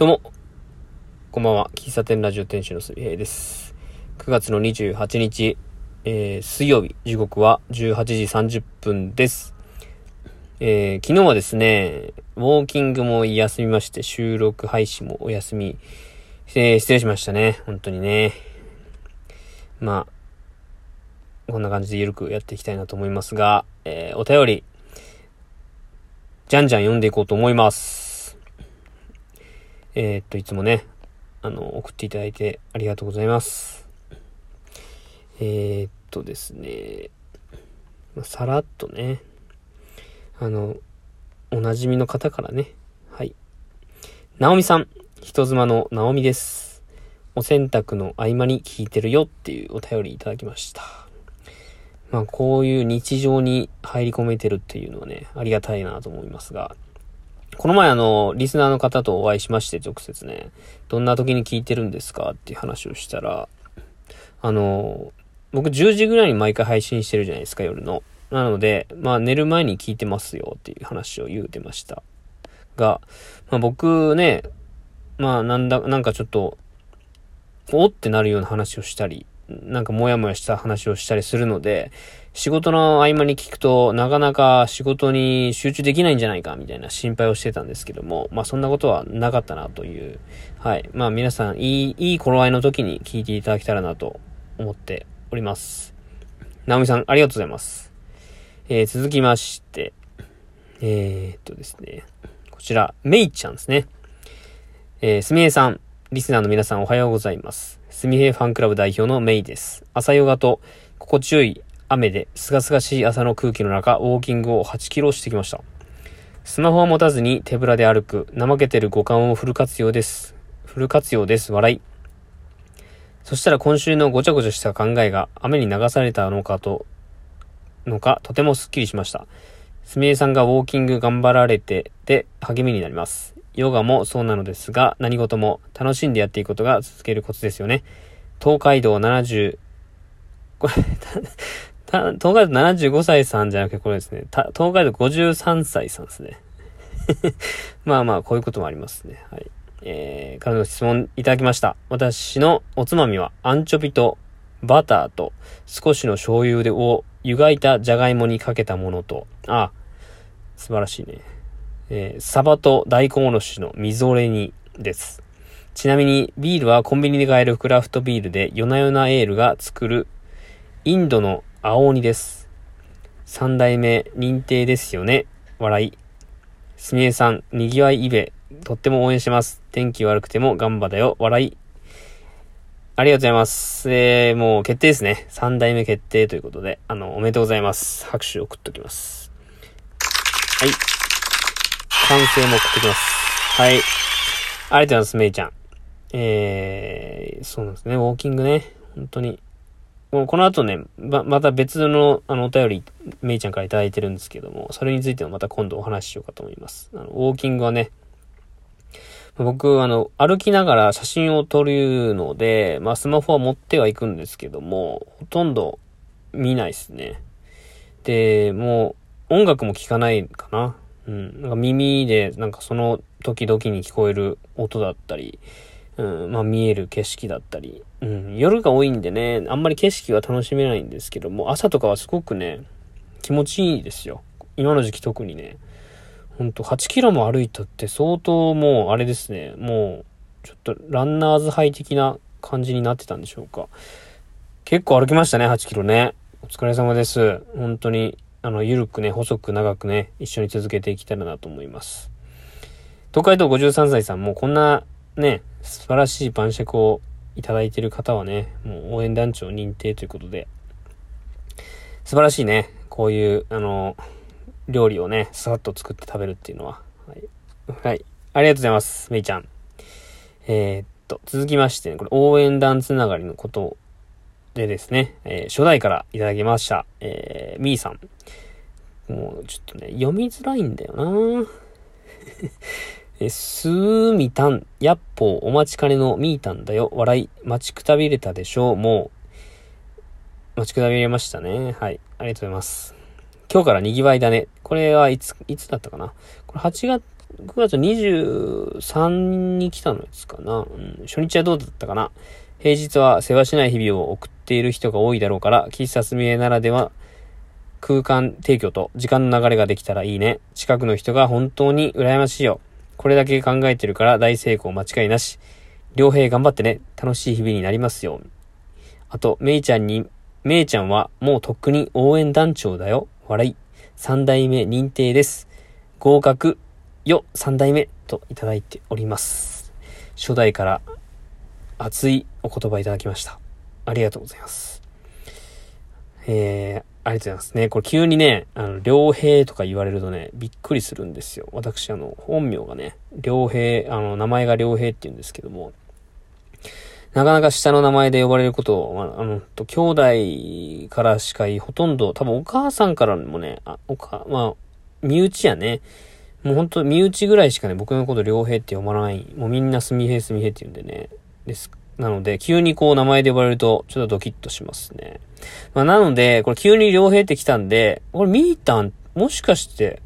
どうも、こんばんは。喫茶店ラジオ店主のすみへいです。9月の28日、えー、水曜日、時刻は18時30分です。えー、昨日はですね、ウォーキングも休みまして、収録配信もお休み、えー、失礼しましたね。本当にね。まあ、こんな感じでゆるくやっていきたいなと思いますが、えー、お便り、じゃんじゃん読んでいこうと思います。えー、っと、いつもね、あの、送っていただいてありがとうございます。えー、っとですね、さらっとね、あの、おなじみの方からね、はい。なおみさん、人妻のなおみです。お洗濯の合間に聞いてるよっていうお便りいただきました。まあ、こういう日常に入り込めてるっていうのはね、ありがたいなと思いますが、この前あの、リスナーの方とお会いしまして、直接ね、どんな時に聞いてるんですか？っていう話をしたら、あの、僕10時ぐらいに毎回配信してるじゃないですか、夜の。なので、まあ寝る前に聞いてますよっていう話を言うてました。が、まあ僕ね、まあなんだ、なんかちょっと、おってなるような話をしたり、なんかモヤモヤした話をしたりするので、仕事の合間に聞くと、なかなか仕事に集中できないんじゃないか、みたいな心配をしてたんですけども、まあそんなことはなかったなという、はい。まあ皆さん、いい、いい頃合いの時に聞いていただけたらなと思っております。なおみさん、ありがとうございます。えー、続きまして、えー、っとですね、こちら、めいちゃんですね。えー、すみえさん、リスナーの皆さんおはようございます。すみへファンクラブ代表のメイです。朝ヨガと心地よい雨で、すがすがしい朝の空気の中、ウォーキングを8キロしてきました。スマホを持たずに手ぶらで歩く、怠けてる五感をフル活用です。フル活用です。笑い。そしたら今週のごちゃごちゃした考えが雨に流されたのかと、のか、とてもスッキリしました。すみれさんがウォーキング頑張られてて励みになります。ヨガもそうなのですが、何事も楽しんでやっていくことが続けるコツですよね。東海道70、これ、東海道75歳さんじゃなくてこれですね。東海道53歳さんですね。まあまあ、こういうこともありますね。はい。えー、彼の質問いただきました。私のおつまみは、アンチョビとバターと少しの醤油を湯がいたじゃがいもにかけたものと、あ、素晴らしいね。えー、サバと大根おろしのみぞれ煮です。ちなみに、ビールはコンビニで買えるクラフトビールで、夜な夜なエールが作る、インドの青鬼です。三代目認定ですよね。笑い。すみえさん、にぎわいいべ。とっても応援してます。天気悪くても頑張だよ。笑い。ありがとうございます。えー、もう決定ですね。三代目決定ということで、あの、おめでとうございます。拍手を送っときます。はい。賛成も送ってきます。はい。ありがとうございます、めいちゃん。えー、そうなんですね。ウォーキングね。本当に。もうこの後ね、ま、また別の、あの、お便り、めいちゃんから頂いてるんですけども、それについてもまた今度お話ししようかと思います。あの、ウォーキングはね、僕、あの、歩きながら写真を撮るので、まあ、スマホは持ってはいくんですけども、ほとんど見ないですね。で、もう、音楽も聴かないかな。うん。なんか耳で、なんかその時々に聞こえる音だったり、うん、まあ見える景色だったり、うん、夜が多いんでね、あんまり景色は楽しめないんですけども、朝とかはすごくね、気持ちいいですよ。今の時期特にね。ほんと、8キロも歩いたって相当もう、あれですね、もう、ちょっとランナーズハイ的な感じになってたんでしょうか。結構歩きましたね、8キロね。お疲れ様です。本当に、あの、ゆるくね、細く長くね、一緒に続けていきたいなと思います。東海道53歳さんもこんなね、素晴らしい晩酌をいただいている方はね、もう応援団長認定ということで、素晴らしいね、こういう、あの、料理をね、さっと作って食べるっていうのは。はい。はい。ありがとうございます、めいちゃん。えー、っと、続きましてね、これ応援団つながりのことでですね、えー、初代からいただきました。えー、みーさん。もう、ちょっとね、読みづらいんだよな え、すーみたん、やっぽお待ちかねのみーたんだよ。笑い、待ちくたびれたでしょう。もう、待ちくたびれましたね。はい。ありがとうございます。今日から賑わいだね。これはいつ、いつだったかなこれ8 9月23に来たのですかな。うん、初日はどうだったかな。平日は世話しない日々を送っている人が多いだろうから、喫茶すみえならでは空間提供と時間の流れができたらいいね。近くの人が本当に羨ましいよ。これだけ考えてるから大成功間違いなし。良平頑張ってね。楽しい日々になりますよ。あと、めいちゃんに、めいちゃんはもうとっくに応援団長だよ。笑い。三代目認定です。合格よ、三代目といただいております。初代から熱いお言葉いただきました。ありがとうございます。えー、ありがとうございますね。これ急にね、あの、良平とか言われるとね、びっくりするんですよ。私、あの、本名がね、良平、あの、名前が良平って言うんですけども、なかなか下の名前で呼ばれることを、あ、の、と、兄弟からしかい、ほとんど、多分お母さんからもね、あ、おか、まあ、身内やね。もうほんと、身内ぐらいしかね、僕のこと良平って呼ばない。もうみんなすみへすみへって言うんでね。です。なので、急にこう名前で呼ばれると、ちょっとドキッとしますね。まあ、なので、これ急に良平って来たんで、これミータン、もしかして、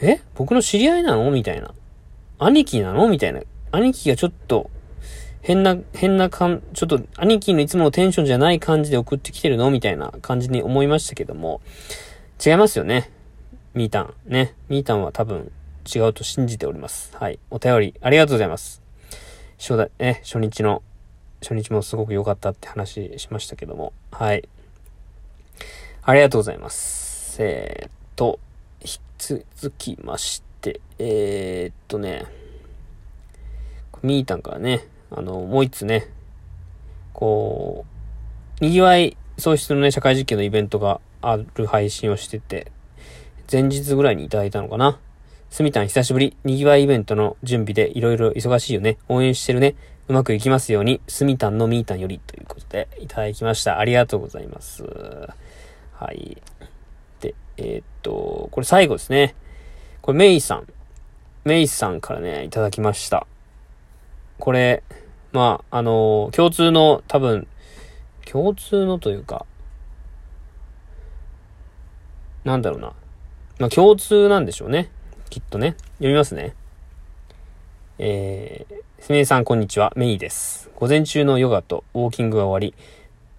え？僕の知り合いなの？みたいな。兄貴なの？みたいな。兄貴がちょっと、変な、変な感、ちょっと兄貴のいつものテンションじゃない感じで送ってきてるの？みたいな感じに思いましたけども、違いますよね。ミータン。ね。ミータンは多分違うと信じております。はい。お便りありがとうございます。初代、ね、初日の、初日もすごく良かったって話しましたけども、はい。ありがとうございます。えー、っと、引き続きまして、えー、っとね、ミータンからね、あの、もう一つね、こう、賑わい喪失のね、社会実験のイベントがある配信をしてて、前日ぐらいにいただいたのかな。すみたん久しぶり。賑わいイベントの準備でいろいろ忙しいよね。応援してるね。うまくいきますように。すみたんのみーたんよりということでいただきました。ありがとうございます。はい。で、えー、っと、これ最後ですね。これメイさん。メイさんからね、いただきました。これ、まあ、あのー、共通の多分、共通のというか、なんだろうな。まあ、共通なんでしょうね。きっとね。読みますね。えー、すみれさんこんにちは。メイです。午前中のヨガとウォーキングが終わり、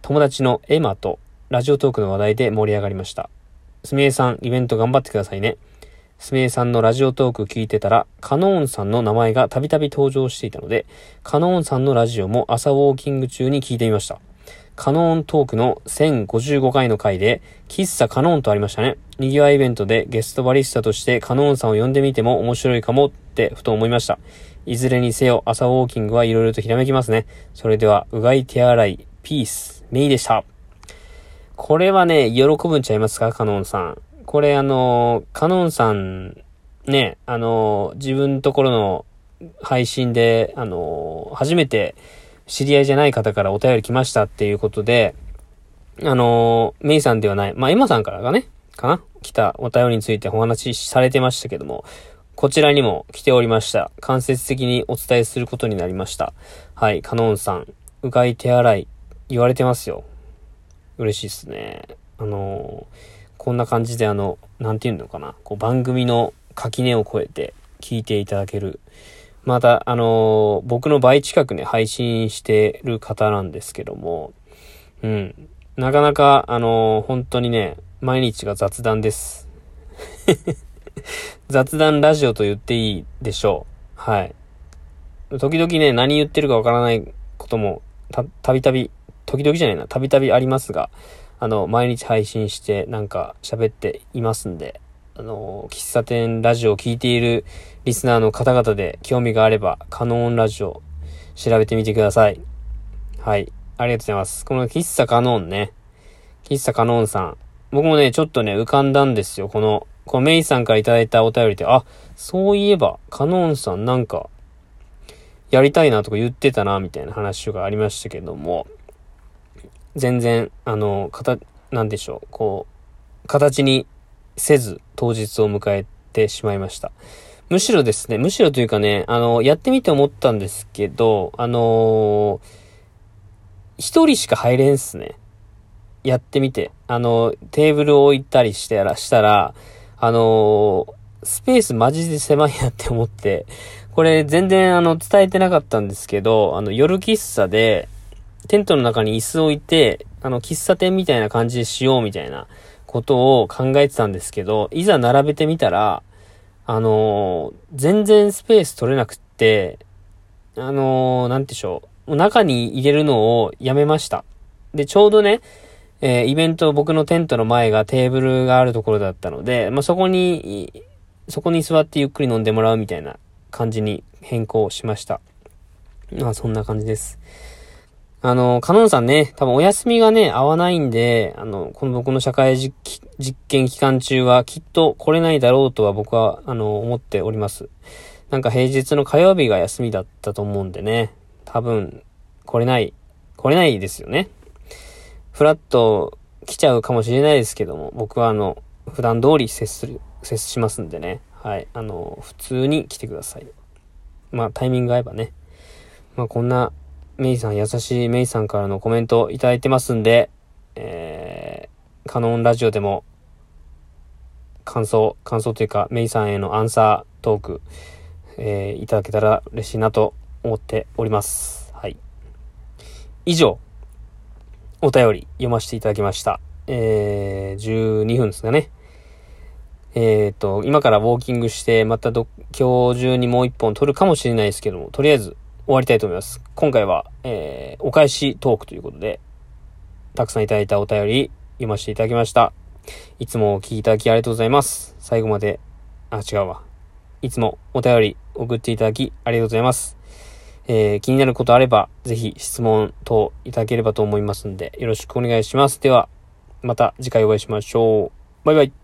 友達のエマとラジオトークの話題で盛り上がりました。すみれさん、イベント頑張ってくださいね。すみれさんのラジオトーク聞いてたら、カノーンさんの名前がたびたび登場していたので、カノーンさんのラジオも朝ウォーキング中に聞いてみました。カノーントークの1055回の回で、喫茶カノーンとありましたね。賑わいイベントでゲストバリスタとしてカノンさんを呼んでみても面白いかもってふと思いました。いずれにせよ朝ウォーキングはいろいろとひらめきますね。それでは、うがい手洗い、ピース、メイでした。これはね、喜ぶんちゃいますかカノンさん。これあの、カノンさん、ね、あの、自分のところの配信で、あの、初めて知り合いじゃない方からお便り来ましたっていうことで、あの、メイさんではない、まあ、エマさんからがね、かな？来たお便りについてお話しされてましたけども、こちらにも来ておりました。間接的にお伝えすることになりました。はい、カノンさん、うがい手洗い、言われてますよ。嬉しいっすね。あのこんな感じであの、なんていうのかな、こう番組の垣根を越えて聞いていただける。また、あの僕の倍近くね、配信してる方なんですけども、うん。なかなか、あの本当にね、毎日が雑談です。雑談ラジオと言っていいでしょう。はい。時々ね、何言ってるかわからないことも、た、たびたび、時々じゃないな、たびたびありますが、あの、毎日配信してなんか喋っていますんで、あの、喫茶店ラジオを聴いているリスナーの方々で興味があれば、カノンラジオ調べてみてください。はい。ありがとうございます。この喫茶カノンね。喫茶カノンさん。僕もね、ちょっとね、浮かんだんですよ。この、このメイさんからいただいたお便りで、あ、そういえば、カノンさんなんか、やりたいなとか言ってたな、みたいな話がありましたけども、全然、あの、か、なんでしょう、こう、形にせず、当日を迎えてしまいました。むしろですね、むしろというかね、あの、やってみて思ったんですけど、あの一人しか入れんっすね。やってみて、あの、テーブルを置いたりしてら、したら、あのスペースマジで狭いなって思って、これ全然あの伝えてなかったんですけど、あの夜喫茶で、テントの中に椅子置いて、あの喫茶店みたいな感じでしようみたいなことを考えてたんですけど、いざ並べてみたら、あの、全然スペース取れなくって、あのー、なんてしょう。中に入れるのをやめました。で、ちょうどね、えー、イベント、僕のテントの前がテーブルがあるところだったので、まあ、そこに、そこに座ってゆっくり飲んでもらうみたいな感じに変更しました。まあ、そんな感じです。あの、カノンさんね、多分お休みがね、合わないんで、あの、この僕の社会実験期間中はきっと来れないだろうとは僕は、あの、思っております。なんか平日の火曜日が休みだったと思うんでね、多分、来れない、来れないですよね。フラッと来ちゃうかもしれないですけども、僕はあの、普段通り接する、接しますんでね。はい。あの、普通に来てください。まあ、タイミング合えばね。まあ、こんなメイさん、優しいメイさんからのコメントいただいてますんで、えー、カノンラジオでも、感想、感想というか、メイさんへのアンサートーク、えー、いただけたら嬉しいなと思っております。はい。以上、お便り読ませていただきました。えー、12分ですかね。えっ、ー、と、今からウォーキングして、またど、今日中にもう一本撮るかもしれないですけども、とりあえず終わりたいと思います。今回は、えー、お返しトークということで、たくさんいただいたお便り読ませていただきました。いつもお聞きいただきありがとうございます。最後まで、あ、違うわ。いつもお便り送っていただきありがとうございます。えー、気になることあれば、ぜひ質問等いただければと思いますんで、よろしくお願いします。では、また次回お会いしましょう。バイバイ。